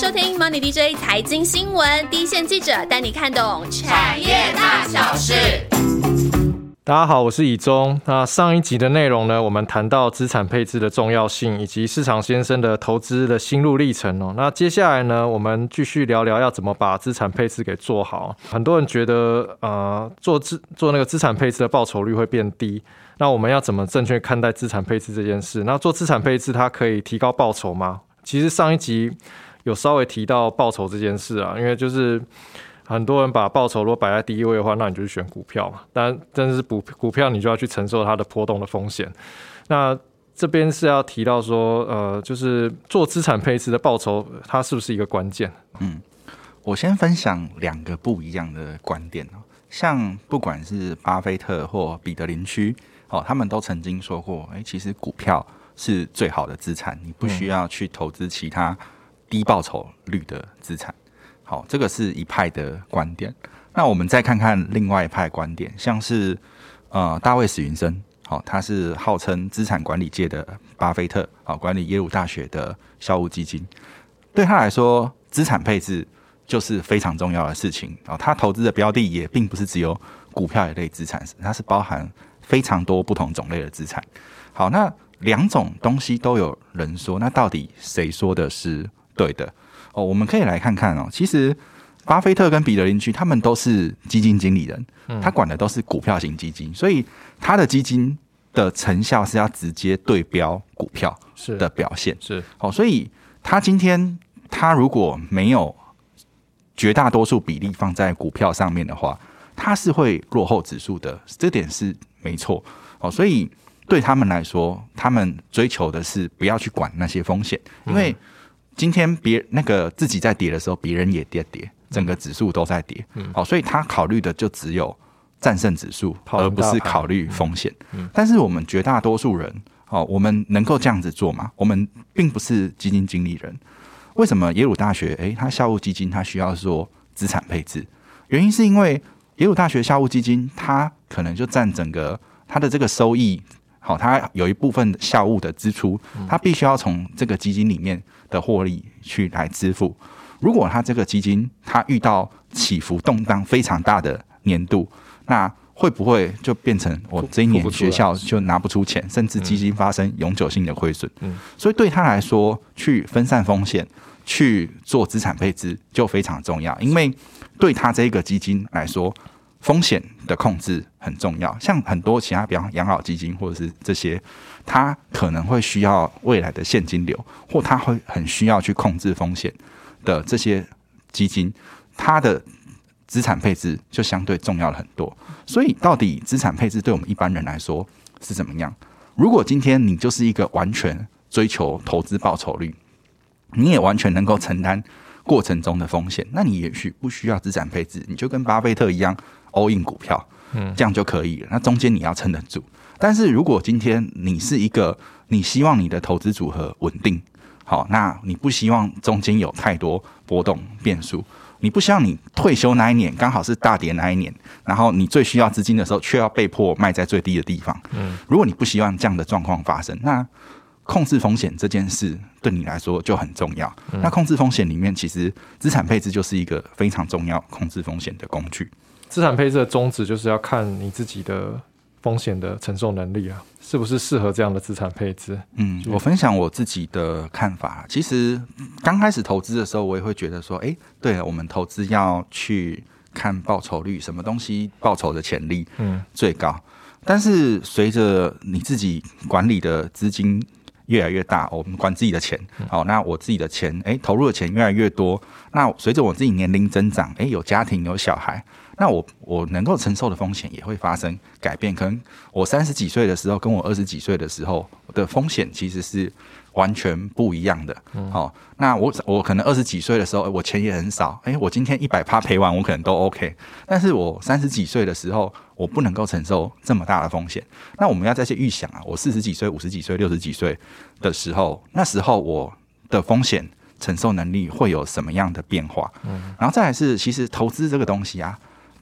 收听 Money DJ 财经新闻，第一线记者带你看懂产业大小事。大家好，我是以中。那上一集的内容呢，我们谈到资产配置的重要性，以及市场先生的投资的心路历程哦。那接下来呢，我们继续聊聊要怎么把资产配置给做好。很多人觉得，呃，做资做那个资产配置的报酬率会变低。那我们要怎么正确看待资产配置这件事？那做资产配置，它可以提高报酬吗？其实上一集有稍微提到报酬这件事啊，因为就是很多人把报酬如果摆在第一位的话，那你就去选股票嘛。但但是股股票你就要去承受它的波动的风险。那这边是要提到说，呃，就是做资产配置的报酬，它是不是一个关键？嗯，我先分享两个不一样的观点哦。像不管是巴菲特或彼得林区。哦，他们都曾经说过，哎，其实股票是最好的资产，你不需要去投资其他低报酬率的资产。好，这个是一派的观点。那我们再看看另外一派观点，像是呃大卫史云森，好，他是号称资产管理界的巴菲特，好，管理耶鲁大学的校务基金，对他来说，资产配置就是非常重要的事情。哦，他投资的标的也并不是只有股票一类资产，它是包含。非常多不同种类的资产，好，那两种东西都有人说，那到底谁说的是对的？哦，我们可以来看看哦。其实，巴菲特跟彼得林区他们都是基金经理人，他管的都是股票型基金，所以他的基金的成效是要直接对标股票的表现。是，好，所以他今天他如果没有绝大多数比例放在股票上面的话，他是会落后指数的。这点是。没错，哦，所以对他们来说，他们追求的是不要去管那些风险，因为今天别那个自己在跌的时候，别人也跌跌，整个指数都在跌，嗯好，所以他考虑的就只有战胜指数，而不是考虑风险。嗯但是我们绝大多数人，哦，我们能够这样子做吗？我们并不是基金经理人，为什么耶鲁大学？诶，他校务基金他需要做资产配置，原因是因为。耶鲁大学校务基金，它可能就占整个它的这个收益，好，它有一部分校务的支出，它必须要从这个基金里面的获利去来支付。如果它这个基金它遇到起伏动荡非常大的年度，那会不会就变成我这一年学校就拿不出钱，甚至基金发生永久性的亏损？嗯，所以对他来说，去分散风险，去做资产配置就非常重要，因为。对他这个基金来说，风险的控制很重要。像很多其他，比方养老基金或者是这些，他可能会需要未来的现金流，或他会很需要去控制风险的这些基金，它的资产配置就相对重要了很多。所以，到底资产配置对我们一般人来说是怎么样？如果今天你就是一个完全追求投资报酬率，你也完全能够承担。过程中的风险，那你也许不需要资产配置，你就跟巴菲特一样 all in 股票，嗯，这样就可以了。那中间你要撑得住。但是如果今天你是一个，你希望你的投资组合稳定，好，那你不希望中间有太多波动变数，你不希望你退休那一年刚好是大跌那一年，然后你最需要资金的时候却要被迫卖在最低的地方，嗯，如果你不希望这样的状况发生，那控制风险这件事对你来说就很重要。那控制风险里面，其实资产配置就是一个非常重要控制风险的工具。资产配置的宗旨就是要看你自己的风险的承受能力啊，是不是适合这样的资产配置？嗯，我分享我自己的看法。其实刚开始投资的时候，我也会觉得说，哎，对了，我们投资要去看报酬率，什么东西报酬的潜力嗯最高。但是随着你自己管理的资金。越来越大，我们管自己的钱，好，那我自己的钱，哎，投入的钱越来越多，那随着我自己年龄增长，哎，有家庭有小孩，那我我能够承受的风险也会发生改变，可能我三十几岁的时候，跟我二十几岁的时候的风险其实是。完全不一样的，好，那我我可能二十几岁的时候，我钱也很少，哎，我今天一百趴赔完，我可能都 OK。但是我三十几岁的时候，我不能够承受这么大的风险。那我们要再去预想啊，我四十几岁、五十几岁、六十几岁的时候，那时候我的风险承受能力会有什么样的变化？嗯，然后再来是，其实投资这个东西啊，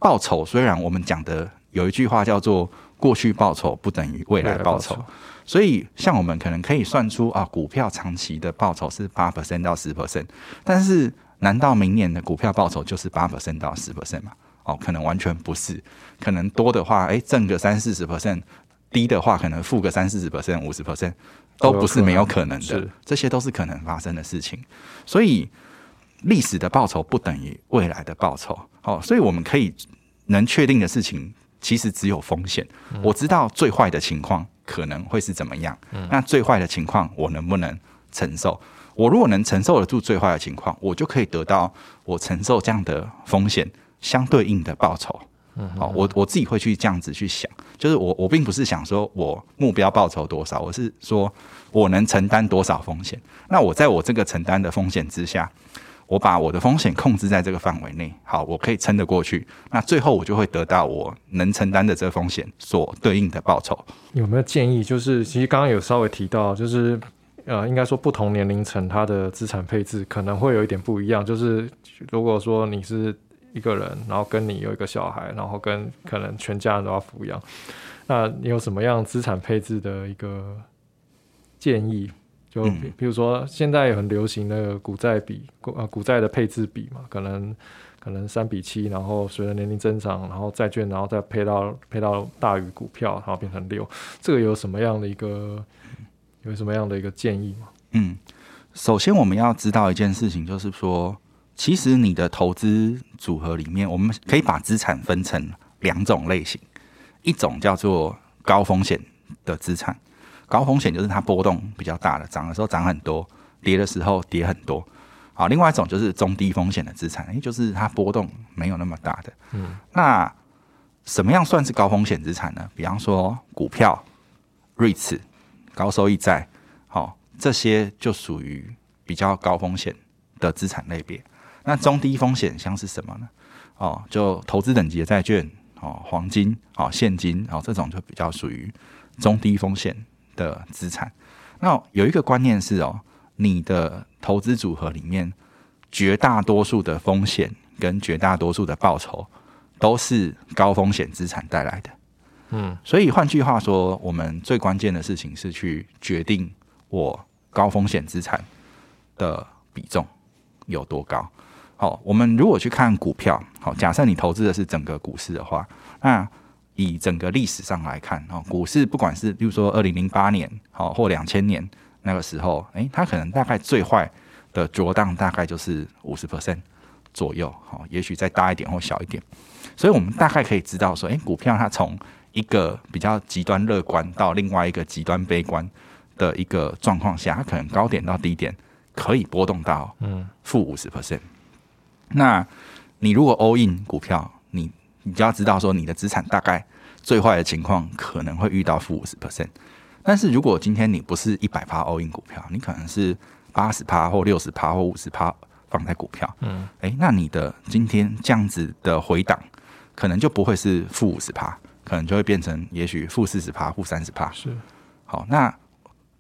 报酬虽然我们讲的有一句话叫做过去报酬不等于未来报酬。所以，像我们可能可以算出啊，股票长期的报酬是八 percent 到十 percent，但是难道明年的股票报酬就是八 percent 到十 percent 吗？哦，可能完全不是，可能多的话，哎，挣个三四十 percent，低的话可能负个三四十 percent、五十 percent，都不是没有可能的，这些都是可能发生的事情。所以，历史的报酬不等于未来的报酬。哦，所以我们可以能确定的事情，其实只有风险。我知道最坏的情况。可能会是怎么样？那最坏的情况我能不能承受？我如果能承受得住最坏的情况，我就可以得到我承受这样的风险相对应的报酬。嗯，好，我我自己会去这样子去想，就是我我并不是想说我目标报酬多少，我是说我能承担多少风险。那我在我这个承担的风险之下。我把我的风险控制在这个范围内，好，我可以撑得过去。那最后我就会得到我能承担的这个风险所对应的报酬。有没有建议？就是其实刚刚有稍微提到，就是呃，应该说不同年龄层它的资产配置可能会有一点不一样。就是如果说你是一个人，然后跟你有一个小孩，然后跟可能全家人都要抚养，那你有什么样资产配置的一个建议？就比比如说，现在很流行的股债比，呃，股债的配置比嘛，可能可能三比七，然后随着年龄增长，然后债券，然后再配到配到大于股票，然后变成六，这个有什么样的一个有什么样的一个建议吗？嗯，首先我们要知道一件事情，就是说，其实你的投资组合里面，我们可以把资产分成两种类型，一种叫做高风险的资产。高风险就是它波动比较大的，涨的时候涨很多，跌的时候跌很多。好，另外一种就是中低风险的资产，也就是它波动没有那么大的。嗯，那什么样算是高风险资产呢？比方说股票、瑞慈、高收益债，好，这些就属于比较高风险的资产类别。那中低风险像是什么呢？哦，就投资等级的债券，哦，黄金，哦，现金，哦，这种就比较属于中低风险。的资产，那有一个观念是哦，你的投资组合里面绝大多数的风险跟绝大多数的报酬都是高风险资产带来的。嗯，所以换句话说，我们最关键的事情是去决定我高风险资产的比重有多高。好，我们如果去看股票，好，假设你投资的是整个股市的话，那以整个历史上来看，哦，股市不管是，比如说二零零八年，好或两千年那个时候，诶，它可能大概最坏的着荡大概就是五十 percent 左右，好，也许再大一点或小一点。所以我们大概可以知道说，诶，股票它从一个比较极端乐观到另外一个极端悲观的一个状况下，它可能高点到低点可以波动到嗯负五十 percent。那你如果 all in 股票，你你就要知道说，你的资产大概最坏的情况可能会遇到负五十 percent。但是如果今天你不是一百趴 all in 股票，你可能是八十趴或六十趴或五十趴放在股票，嗯，哎，那你的今天这样子的回档，可能就不会是负五十趴，可能就会变成也许负四十趴、负三十趴。是，好，那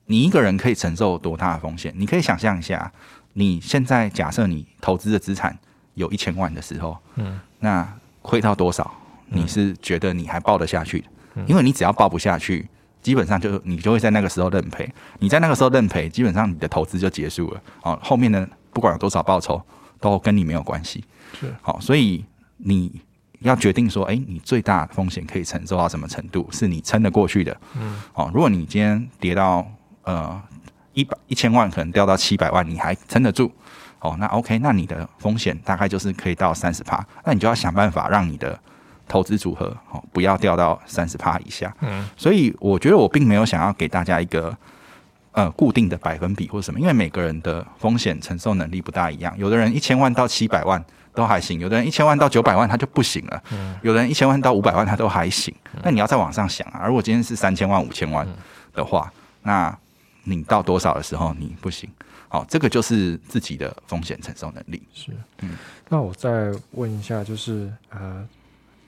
你一个人可以承受多大的风险？你可以想象一下，你现在假设你投资的资产有一千万的时候，嗯，那亏到多少？你是觉得你还报得下去的？因为你只要报不下去，基本上就你就会在那个时候认赔。你在那个时候认赔，基本上你的投资就结束了。哦，后面的不管有多少报酬，都跟你没有关系。是好，所以你要决定说，哎，你最大风险可以承受到什么程度，是你撑得过去的。嗯，哦，如果你今天跌到呃一百一千万，可能掉到七百万，你还撑得住。哦，那 OK，那你的风险大概就是可以到三十趴，那你就要想办法让你的投资组合哦不要掉到三十趴以下。嗯，所以我觉得我并没有想要给大家一个呃固定的百分比或什么，因为每个人的风险承受能力不大一样。有的人一千万到七百万都还行，有的人一千万到九百万他就不行了。嗯，有的人一千万到五百万他都还行。那你要再往上想啊，如果今天是三千万、五千万的话，那你到多少的时候你不行？好，这个就是自己的风险承受能力。是，嗯，那我再问一下，就是呃，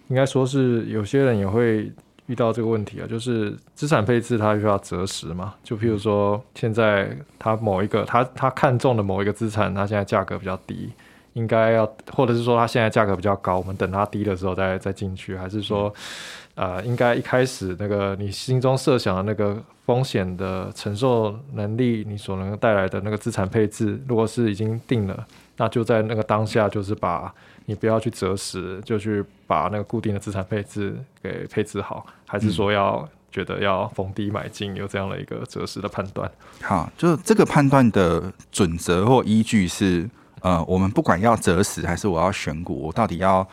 应该说是有些人也会遇到这个问题啊，就是资产配置它需要择时嘛。就譬如说，现在他某一个他他看中的某一个资产，它现在价格比较低，应该要，或者是说它现在价格比较高，我们等它低的时候再再进去，还是说，呃，应该一开始那个你心中设想的那个风险的承受能力，你所能带来的那个资产配置，如果是已经定了，那就在那个当下，就是把你不要去择时，就去把那个固定的资产配置给配置好，还是说要觉得要逢低买进，有这样的一个择时的判断？好，就这个判断的准则或依据是。呃，我们不管要择时还是我要选股，我到底要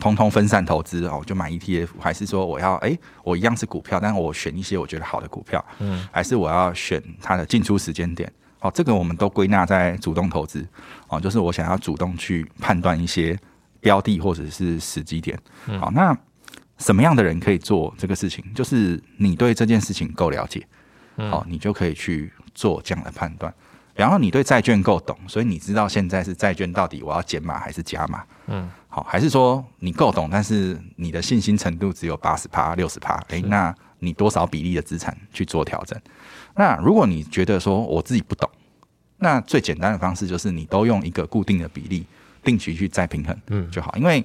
通通分散投资哦，就买 ETF，还是说我要哎，我一样是股票，但我选一些我觉得好的股票，嗯，还是我要选它的进出时间点？哦，这个我们都归纳在主动投资哦，就是我想要主动去判断一些标的或者是时机点。好，那什么样的人可以做这个事情？就是你对这件事情够了解，好，你就可以去做这样的判断。然后你对债券够懂，所以你知道现在是债券到底我要减码还是加码？嗯，好，还是说你够懂，但是你的信心程度只有八十趴、六十趴？诶，那你多少比例的资产去做调整？那如果你觉得说我自己不懂，那最简单的方式就是你都用一个固定的比例定期去再平衡，嗯，就好。因为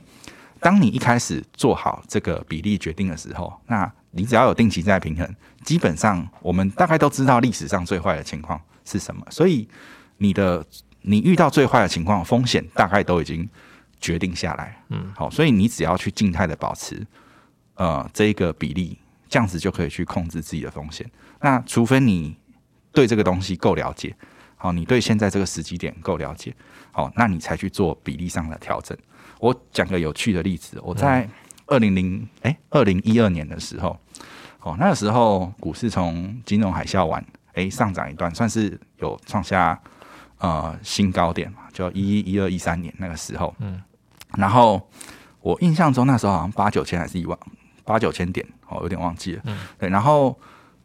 当你一开始做好这个比例决定的时候，那你只要有定期再平衡，基本上我们大概都知道历史上最坏的情况。是什么？所以你的你遇到最坏的情况，风险大概都已经决定下来。嗯，好，所以你只要去静态的保持呃这一个比例，这样子就可以去控制自己的风险。那除非你对这个东西够了解，好，你对现在这个时机点够了解，好，那你才去做比例上的调整。我讲个有趣的例子，我在二零零哎二零一二年的时候，哦，那个时候股市从金融海啸完。哎，上涨一段，算是有创下呃新高点嘛？就一一二一三年那个时候，嗯，然后我印象中那时候好像八九千还是一万八九千点，哦，有点忘记了，嗯，对。然后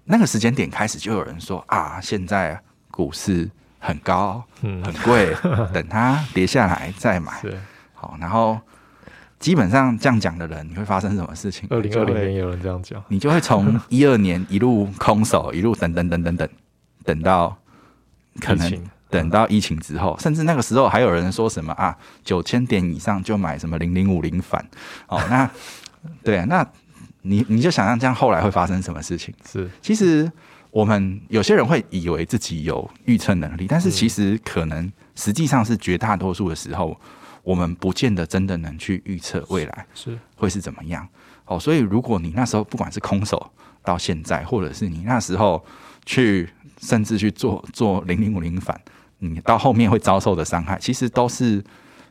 那个时间点开始就有人说啊，现在股市很高，嗯，很贵，等它跌下来再买。好，然后基本上这样讲的人，你会发生什么事情？二零二零年有人这样讲，你就会从 一二年一路空手，一路等等等等等。等到可能等到疫情之后，甚至那个时候还有人说什么啊，九千点以上就买什么零零五零反哦，那对，那你你就想象这样后来会发生什么事情？是，其实我们有些人会以为自己有预测能力，但是其实可能实际上是绝大多数的时候，我们不见得真的能去预测未来是会是怎么样哦。所以如果你那时候不管是空手到现在，或者是你那时候去。甚至去做做零零五零反，你到后面会遭受的伤害，其实都是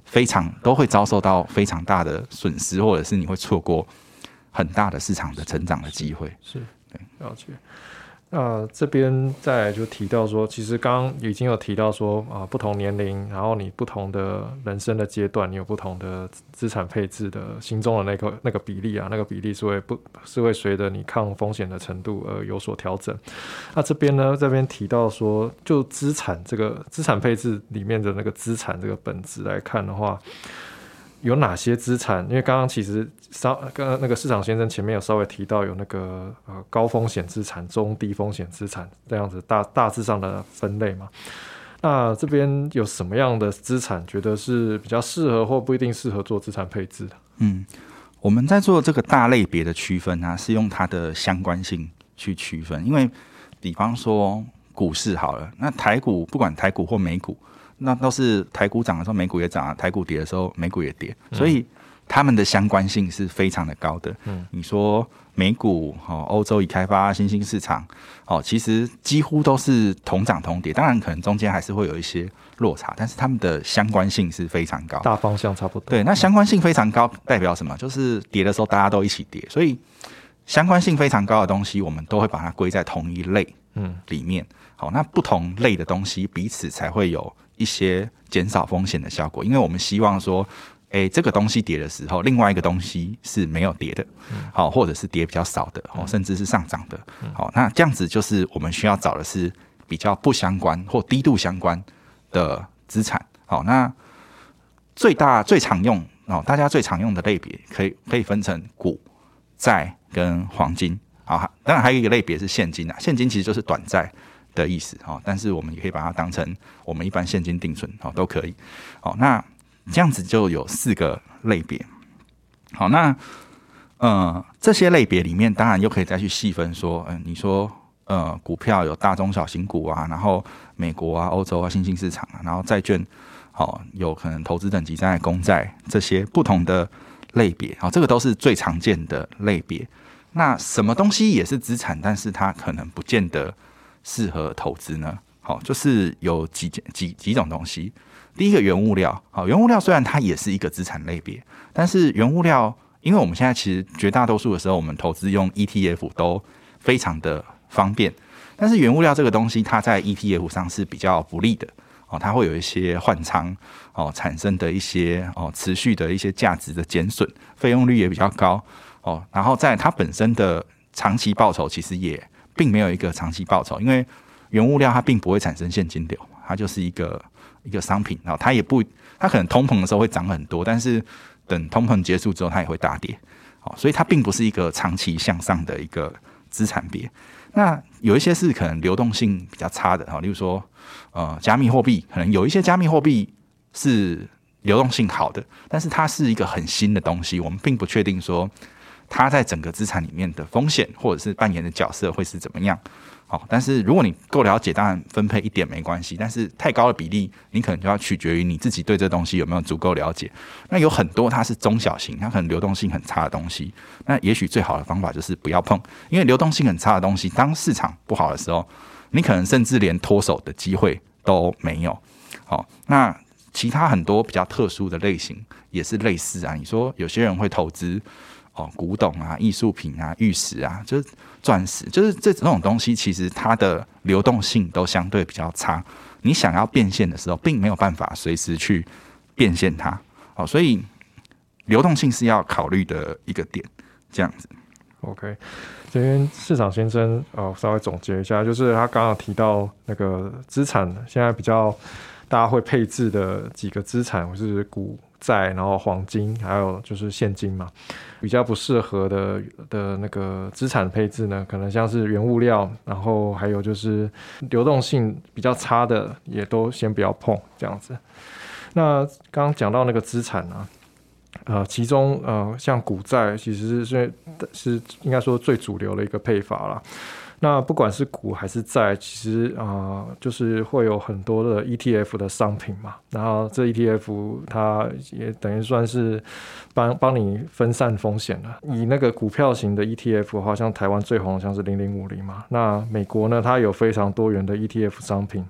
非常都会遭受到非常大的损失，或者是你会错过很大的市场的成长的机会。是对，了解。那这边再就提到说，其实刚刚已经有提到说啊，不同年龄，然后你不同的人生的阶段，你有不同的资产配置的心中的那个那个比例啊，那个比例是会不，是会随着你抗风险的程度而有所调整。那这边呢，这边提到说，就资产这个资产配置里面的那个资产这个本质来看的话。有哪些资产？因为刚刚其实稍刚刚那个市场先生前面有稍微提到有那个呃高风险资产、中低风险资产这样子大大致上的分类嘛。那这边有什么样的资产觉得是比较适合或不一定适合做资产配置的？嗯，我们在做这个大类别的区分啊，是用它的相关性去区分。因为比方说股市好了，那台股不管台股或美股。那都是台股涨的时候，美股也涨啊；台股跌的时候，美股也跌。所以他们的相关性是非常的高的。嗯，你说美股哦，欧洲已开发新兴市场哦，其实几乎都是同涨同跌。当然，可能中间还是会有一些落差，但是他们的相关性是非常高，大方向差不多。对，那相关性非常高，代表什么？就是跌的时候大家都一起跌，所以相关性非常高的东西，我们都会把它归在同一类嗯里面。好，那不同类的东西彼此才会有。一些减少风险的效果，因为我们希望说，诶，这个东西跌的时候，另外一个东西是没有跌的，好，或者是跌比较少的，哦，甚至是上涨的，好，那这样子就是我们需要找的是比较不相关或低度相关的资产，好，那最大最常用哦，大家最常用的类别可以可以分成股债跟黄金，好，当然还有一个类别是现金啊，现金其实就是短债。的意思哦，但是我们也可以把它当成我们一般现金定存哦，都可以。好，那这样子就有四个类别。好，那呃这些类别里面，当然又可以再去细分说，嗯，你说呃股票有大中小型股啊，然后美国啊、欧洲啊、新兴市场啊，然后债券，好有可能投资等级在公债这些不同的类别，好，这个都是最常见的类别。那什么东西也是资产，但是它可能不见得适合投资呢？好，就是有几件几几种东西。第一个原物料，好，原物料虽然它也是一个资产类别，但是原物料，因为我们现在其实绝大多数的时候，我们投资用 ETF 都非常的方便，但是原物料这个东西，它在 ETF 上是比较不利的哦，它会有一些换仓哦产生的一些哦持续的一些价值的减损，费用率也比较高。哦，然后在它本身的长期报酬，其实也并没有一个长期报酬，因为原物料它并不会产生现金流，它就是一个一个商品，然后它也不，它可能通膨的时候会涨很多，但是等通膨结束之后，它也会大跌，好，所以它并不是一个长期向上的一个资产别。那有一些是可能流动性比较差的，哈，例如说呃加密货币，可能有一些加密货币是流动性好的，但是它是一个很新的东西，我们并不确定说。它在整个资产里面的风险，或者是扮演的角色会是怎么样？好，但是如果你够了解，当然分配一点没关系。但是太高的比例，你可能就要取决于你自己对这东西有没有足够了解。那有很多它是中小型，它可能流动性很差的东西，那也许最好的方法就是不要碰，因为流动性很差的东西，当市场不好的时候，你可能甚至连脱手的机会都没有。好，那其他很多比较特殊的类型也是类似啊。你说有些人会投资。哦，古董啊，艺术品啊，玉石啊，就是钻石，就是这种东西，其实它的流动性都相对比较差。你想要变现的时候，并没有办法随时去变现它。哦，所以流动性是要考虑的一个点。这样子，OK。这边市场先生哦，稍微总结一下，就是他刚刚提到那个资产，现在比较大家会配置的几个资产，或是股。债，然后黄金，还有就是现金嘛，比较不适合的的那个资产配置呢，可能像是原物料，然后还有就是流动性比较差的，也都先不要碰这样子。那刚刚讲到那个资产呢，呃，其中呃，像股债其实是是应该说最主流的一个配法了。那不管是股还是债，其实啊，就是会有很多的 ETF 的商品嘛。然后这 ETF 它也等于算是帮帮你分散风险了。以那个股票型的 ETF，好像台湾最红像是零零五零嘛。那美国呢，它有非常多元的 ETF 商品。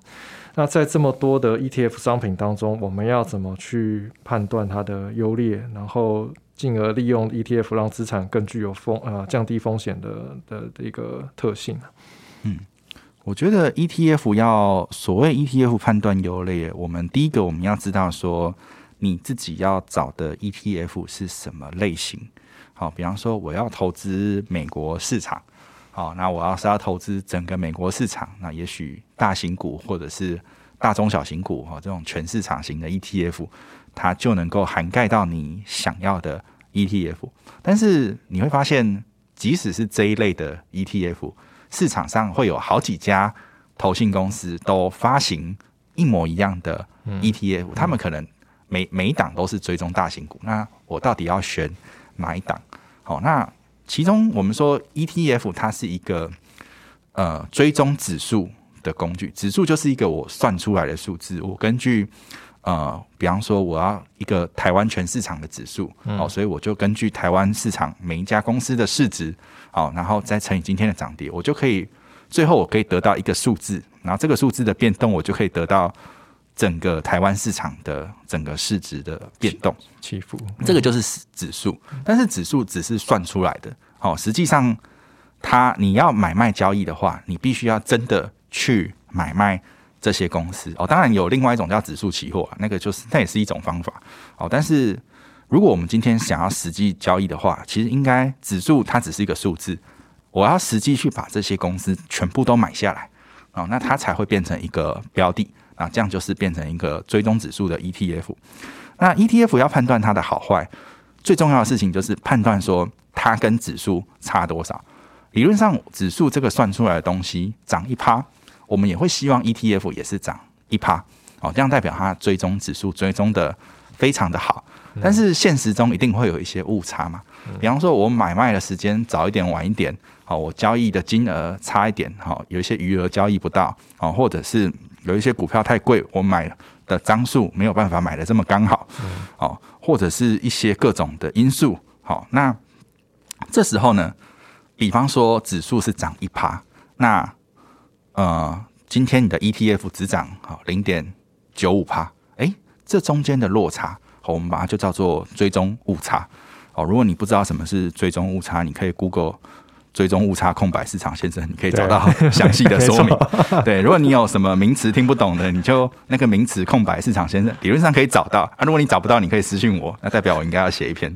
那在这么多的 ETF 商品当中，我们要怎么去判断它的优劣？然后进而利用 ETF 让资产更具有风呃降低风险的的一个特性呢嗯，我觉得 ETF 要所谓 ETF 判断优劣，我们第一个我们要知道说你自己要找的 ETF 是什么类型。好，比方说我要投资美国市场，好，那我要是要投资整个美国市场，那也许大型股或者是大中小型股哈这种全市场型的 ETF。它就能够涵盖到你想要的 ETF，但是你会发现，即使是这一类的 ETF，市场上会有好几家投信公司都发行一模一样的 ETF，他们可能每每一档都是追踪大型股。那我到底要选哪一档？好，那其中我们说 ETF 它是一个呃追踪指数的工具，指数就是一个我算出来的数字，我根据。呃，比方说我要一个台湾全市场的指数，哦，所以我就根据台湾市场每一家公司的市值，好，然后再乘以今天的涨跌，我就可以最后我可以得到一个数字，然后这个数字的变动，我就可以得到整个台湾市场的整个市值的变动起伏，这个就是指数，但是指数只是算出来的，好，实际上它你要买卖交易的话，你必须要真的去买卖。这些公司哦，当然有另外一种叫指数期货，那个就是那也是一种方法哦。但是如果我们今天想要实际交易的话，其实应该指数它只是一个数字，我要实际去把这些公司全部都买下来哦，那它才会变成一个标的啊，这样就是变成一个追踪指数的 ETF。那 ETF 要判断它的好坏，最重要的事情就是判断说它跟指数差多少。理论上，指数这个算出来的东西涨一趴。我们也会希望 ETF 也是涨一趴，哦，这样代表它追踪指数追踪的非常的好，但是现实中一定会有一些误差嘛。比方说，我买卖的时间早一点、晚一点，好，我交易的金额差一点，好，有一些余额交易不到，哦，或者是有一些股票太贵，我买的张数没有办法买的这么刚好，哦，或者是一些各种的因素，好，那这时候呢，比方说指数是涨一趴，那呃，今天你的 ETF 只涨好零点九五帕，哎，这中间的落差，我们把它就叫做追踪误差。哦，如果你不知道什么是追踪误差，你可以 Google 追踪误差空白市场先生，你可以找到详细的说明。对，如果你有什么名词听不懂的，你就那个名词空白市场先生，理论上可以找到啊。如果你找不到，你可以私信我，那代表我应该要写一篇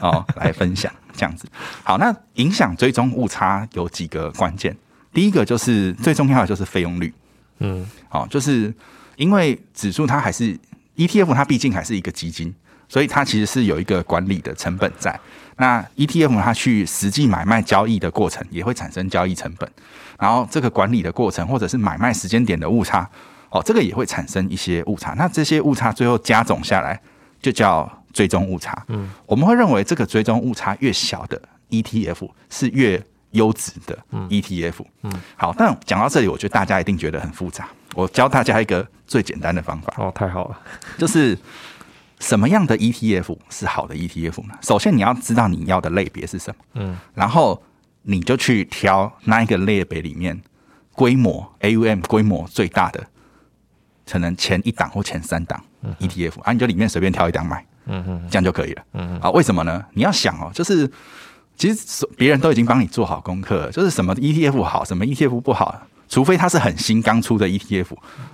哦来分享这样子。好，那影响追踪误差有几个关键，第一个就是最重要的就是费用率。嗯，好，就是因为指数它还是 ETF，它毕竟还是一个基金。所以它其实是有一个管理的成本在。那 ETF 它去实际买卖交易的过程也会产生交易成本，然后这个管理的过程或者是买卖时间点的误差，哦，这个也会产生一些误差。那这些误差最后加总下来就叫追踪误差。嗯，我们会认为这个追踪误差越小的 ETF 是越优质的 ETF。嗯，好，但讲到这里，我觉得大家一定觉得很复杂。我教大家一个最简单的方法。哦，太好了，就是。什么样的 ETF 是好的 ETF 呢？首先你要知道你要的类别是什么，嗯，然后你就去挑那一个类别里面规模 AUM 规模最大的，可能前一档或前三档 ETF，啊，你就里面随便挑一档买，嗯嗯，这样就可以了，嗯嗯，啊，为什么呢？你要想哦，就是其实别人都已经帮你做好功课，就是什么 ETF 好，什么 ETF 不好，除非它是很新刚出的 ETF，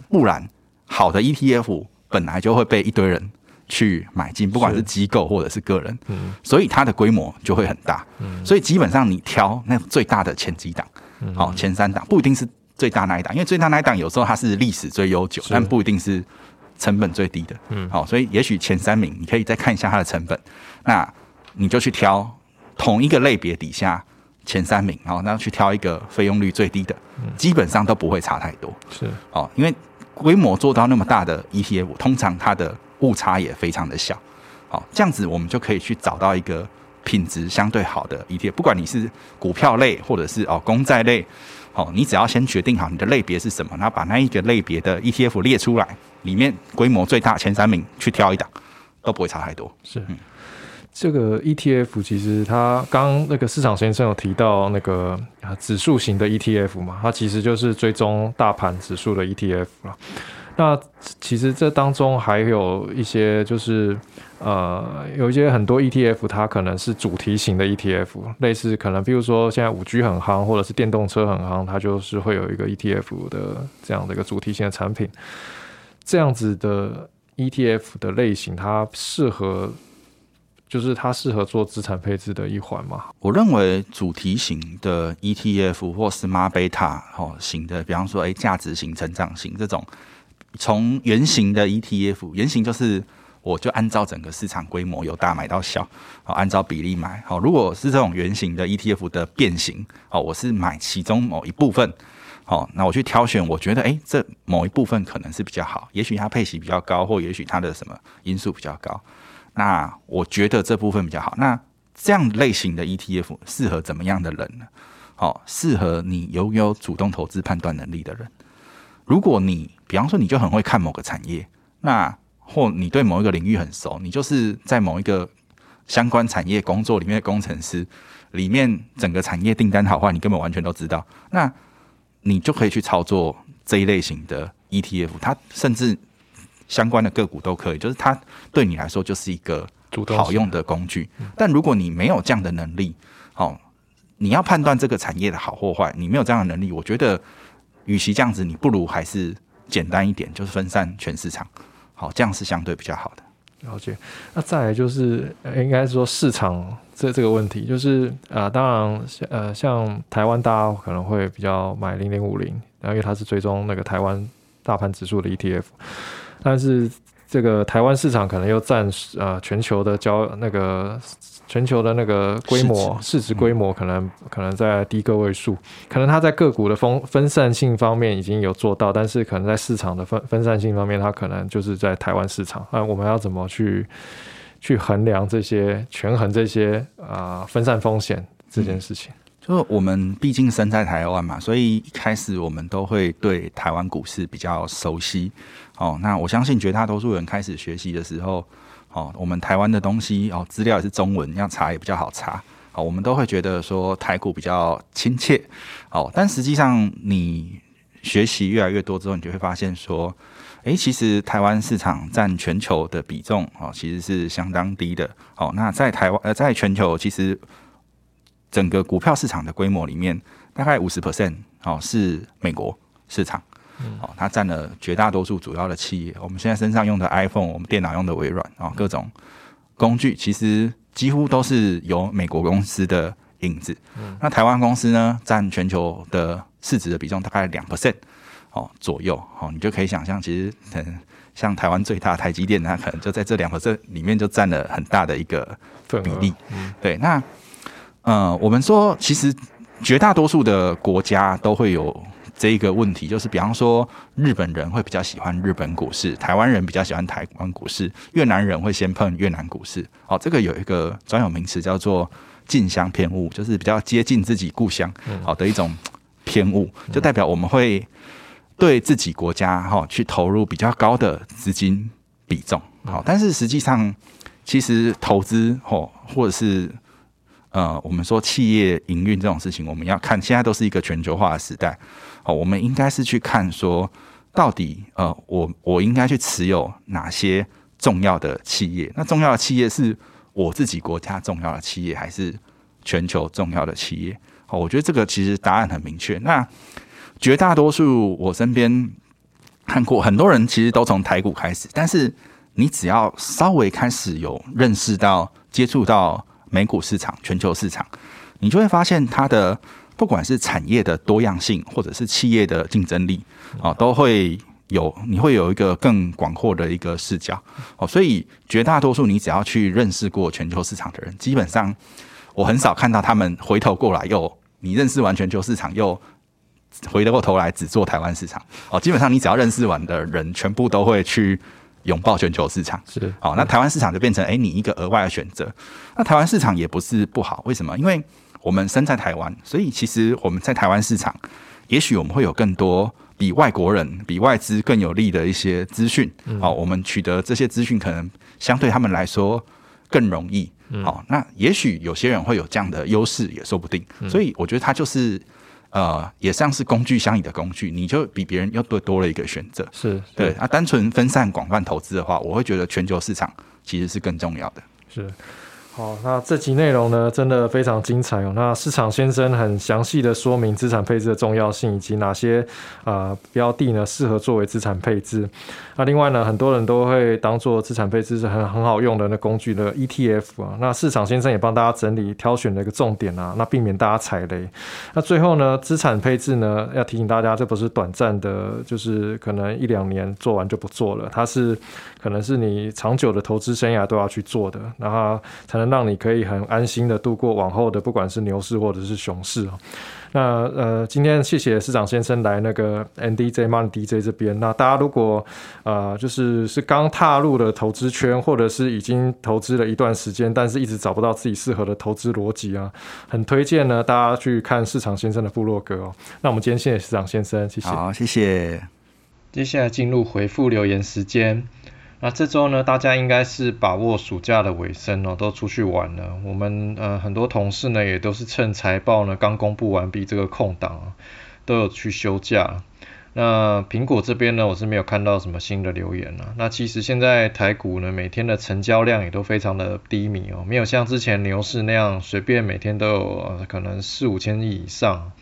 不然好的 ETF 本来就会被一堆人。去买进，不管是机构或者是个人，所以它的规模就会很大。所以基本上你挑那最大的前几档，好前三档不一定是最大那一档，因为最大那一档有时候它是历史最悠久，但不一定是成本最低的。嗯，好，所以也许前三名你可以再看一下它的成本，那你就去挑同一个类别底下前三名，然后那去挑一个费用率最低的，基本上都不会差太多。是，哦，因为规模做到那么大的 ETF，通常它的误差也非常的小，好，这样子我们就可以去找到一个品质相对好的 ETF，不管你是股票类或者是哦公债类，好，你只要先决定好你的类别是什么，然后把那一个类别的 ETF 列出来，里面规模最大前三名去挑一档，都不会差太多。是，这个 ETF 其实它刚那个市场先生有提到那个啊指数型的 ETF 嘛，它其实就是追踪大盘指数的 ETF 了。那其实这当中还有一些，就是呃，有一些很多 ETF，它可能是主题型的 ETF，类似可能，比如说现在五 G 很夯，或者是电动车很夯，它就是会有一个 ETF 的这样的一个主题型的产品。这样子的 ETF 的类型，它适合，就是它适合做资产配置的一环嘛？我认为主题型的 ETF 或 Smart Beta 哦型的，比方说哎价值型、成长型这种。从圆形的 ETF，圆形就是我就按照整个市场规模由大买到小，好按照比例买。好，如果是这种圆形的 ETF 的变形，好，我是买其中某一部分，好，那我去挑选，我觉得哎，这某一部分可能是比较好，也许它配息比较高，或也许它的什么因素比较高，那我觉得这部分比较好。那这样类型的 ETF 适合怎么样的人呢？好，适合你拥有主动投资判断能力的人。如果你比方说你就很会看某个产业，那或你对某一个领域很熟，你就是在某一个相关产业工作里面的工程师，里面整个产业订单好坏你根本完全都知道，那你就可以去操作这一类型的 ETF，它甚至相关的个股都可以，就是它对你来说就是一个好用的工具。但如果你没有这样的能力，哦，你要判断这个产业的好或坏，你没有这样的能力，我觉得。与其这样子，你不如还是简单一点，就是分散全市场，好，这样是相对比较好的。了解。那再来就是，应该说市场这这个问题，就是啊，当然，呃，像台湾大家可能会比较买零零五零，然后因为它是追踪那个台湾大盘指数的 ETF，但是这个台湾市场可能又占呃全球的交那个全球的那个规模市值规模可能可能在低个位数，可能它在个股的分分散性方面已经有做到，但是可能在市场的分分散性方面，它可能就是在台湾市场。那我们要怎么去去衡量这些权衡这些啊分散风险这件事情？就是我们毕竟身在台湾嘛，所以一开始我们都会对台湾股市比较熟悉。哦，那我相信绝大多数人开始学习的时候，哦，我们台湾的东西哦，资料也是中文，要查也比较好查。哦，我们都会觉得说台股比较亲切。哦，但实际上你学习越来越多之后，你就会发现说，诶，其实台湾市场占全球的比重哦，其实是相当低的。哦，那在台湾呃，在全球其实。整个股票市场的规模里面，大概五十 percent 哦是美国市场，哦，它占了绝大多数主要的企业。我们现在身上用的 iPhone，我们电脑用的微软啊，各种工具其实几乎都是由美国公司的影子。那台湾公司呢，占全球的市值的比重大概两 percent 哦左右。哦，你就可以想象，其实嗯，像台湾最大台积电，它可能就在这两 percent 里面就占了很大的一个比例。对，那。呃，我们说，其实绝大多数的国家都会有这一个问题，就是比方说，日本人会比较喜欢日本股市，台湾人比较喜欢台湾股市，越南人会先碰越南股市。哦，这个有一个专有名词叫做近乡偏误，就是比较接近自己故乡好的一种偏误，就代表我们会对自己国家哈去投入比较高的资金比重。好，但是实际上，其实投资或或者是呃，我们说企业营运这种事情，我们要看现在都是一个全球化的时代，哦，我们应该是去看说，到底呃，我我应该去持有哪些重要的企业？那重要的企业是我自己国家重要的企业，还是全球重要的企业？哦，我觉得这个其实答案很明确。那绝大多数我身边看过很多人，其实都从台股开始，但是你只要稍微开始有认识到、接触到。美股市场、全球市场，你就会发现它的不管是产业的多样性，或者是企业的竞争力啊，都会有你会有一个更广阔的一个视角哦。所以绝大多数你只要去认识过全球市场的人，基本上我很少看到他们回头过来又你认识完全球市场又回过头来只做台湾市场哦。基本上你只要认识完的人，全部都会去。拥抱全球市场是好，那台湾市场就变成哎，你一个额外的选择。那台湾市场也不是不好，为什么？因为我们身在台湾，所以其实我们在台湾市场，也许我们会有更多比外国人、比外资更有利的一些资讯。好，我们取得这些资讯，可能相对他们来说更容易。好，那也许有些人会有这样的优势，也说不定。所以我觉得它就是。呃，也像是工具箱里的工具，你就比别人又多多了一个选择。是对啊，单纯分散广泛投资的话，我会觉得全球市场其实是更重要的。是。好，那这集内容呢，真的非常精彩哦。那市场先生很详细的说明资产配置的重要性，以及哪些啊标的呢适合作为资产配置。那另外呢，很多人都会当做资产配置是很很好用的那工具的 ETF 啊。那市场先生也帮大家整理挑选的一个重点啊，那避免大家踩雷。那最后呢，资产配置呢，要提醒大家，这不是短暂的，就是可能一两年做完就不做了，它是可能是你长久的投资生涯都要去做的，然后才能。让你可以很安心的度过往后的不管是牛市或者是熊市哦。那呃，今天谢谢市长先生来那个 NDJ Money DJ 这边。那大家如果呃就是是刚踏入的投资圈，或者是已经投资了一段时间，但是一直找不到自己适合的投资逻辑啊，很推荐呢大家去看市场先生的部落格哦。那我们今天谢谢市长先生，谢谢。好，谢谢。接下来进入回复留言时间。那这周呢，大家应该是把握暑假的尾声哦，都出去玩了。我们呃很多同事呢，也都是趁财报呢刚公布完毕这个空档，都有去休假。那苹果这边呢，我是没有看到什么新的留言了。那其实现在台股呢，每天的成交量也都非常的低迷哦，没有像之前牛市那样随便每天都有可能四五千亿以上。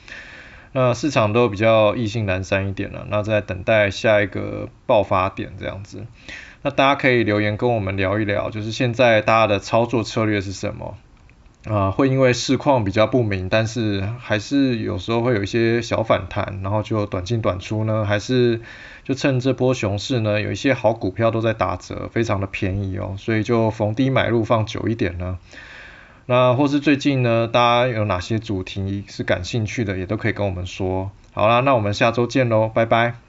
那市场都比较意兴阑珊一点了，那在等待下一个爆发点这样子。那大家可以留言跟我们聊一聊，就是现在大家的操作策略是什么？啊，会因为市况比较不明，但是还是有时候会有一些小反弹，然后就短进短出呢，还是就趁这波熊市呢，有一些好股票都在打折，非常的便宜哦，所以就逢低买入放久一点呢。那或是最近呢，大家有哪些主题是感兴趣的，也都可以跟我们说。好啦，那我们下周见喽，拜拜。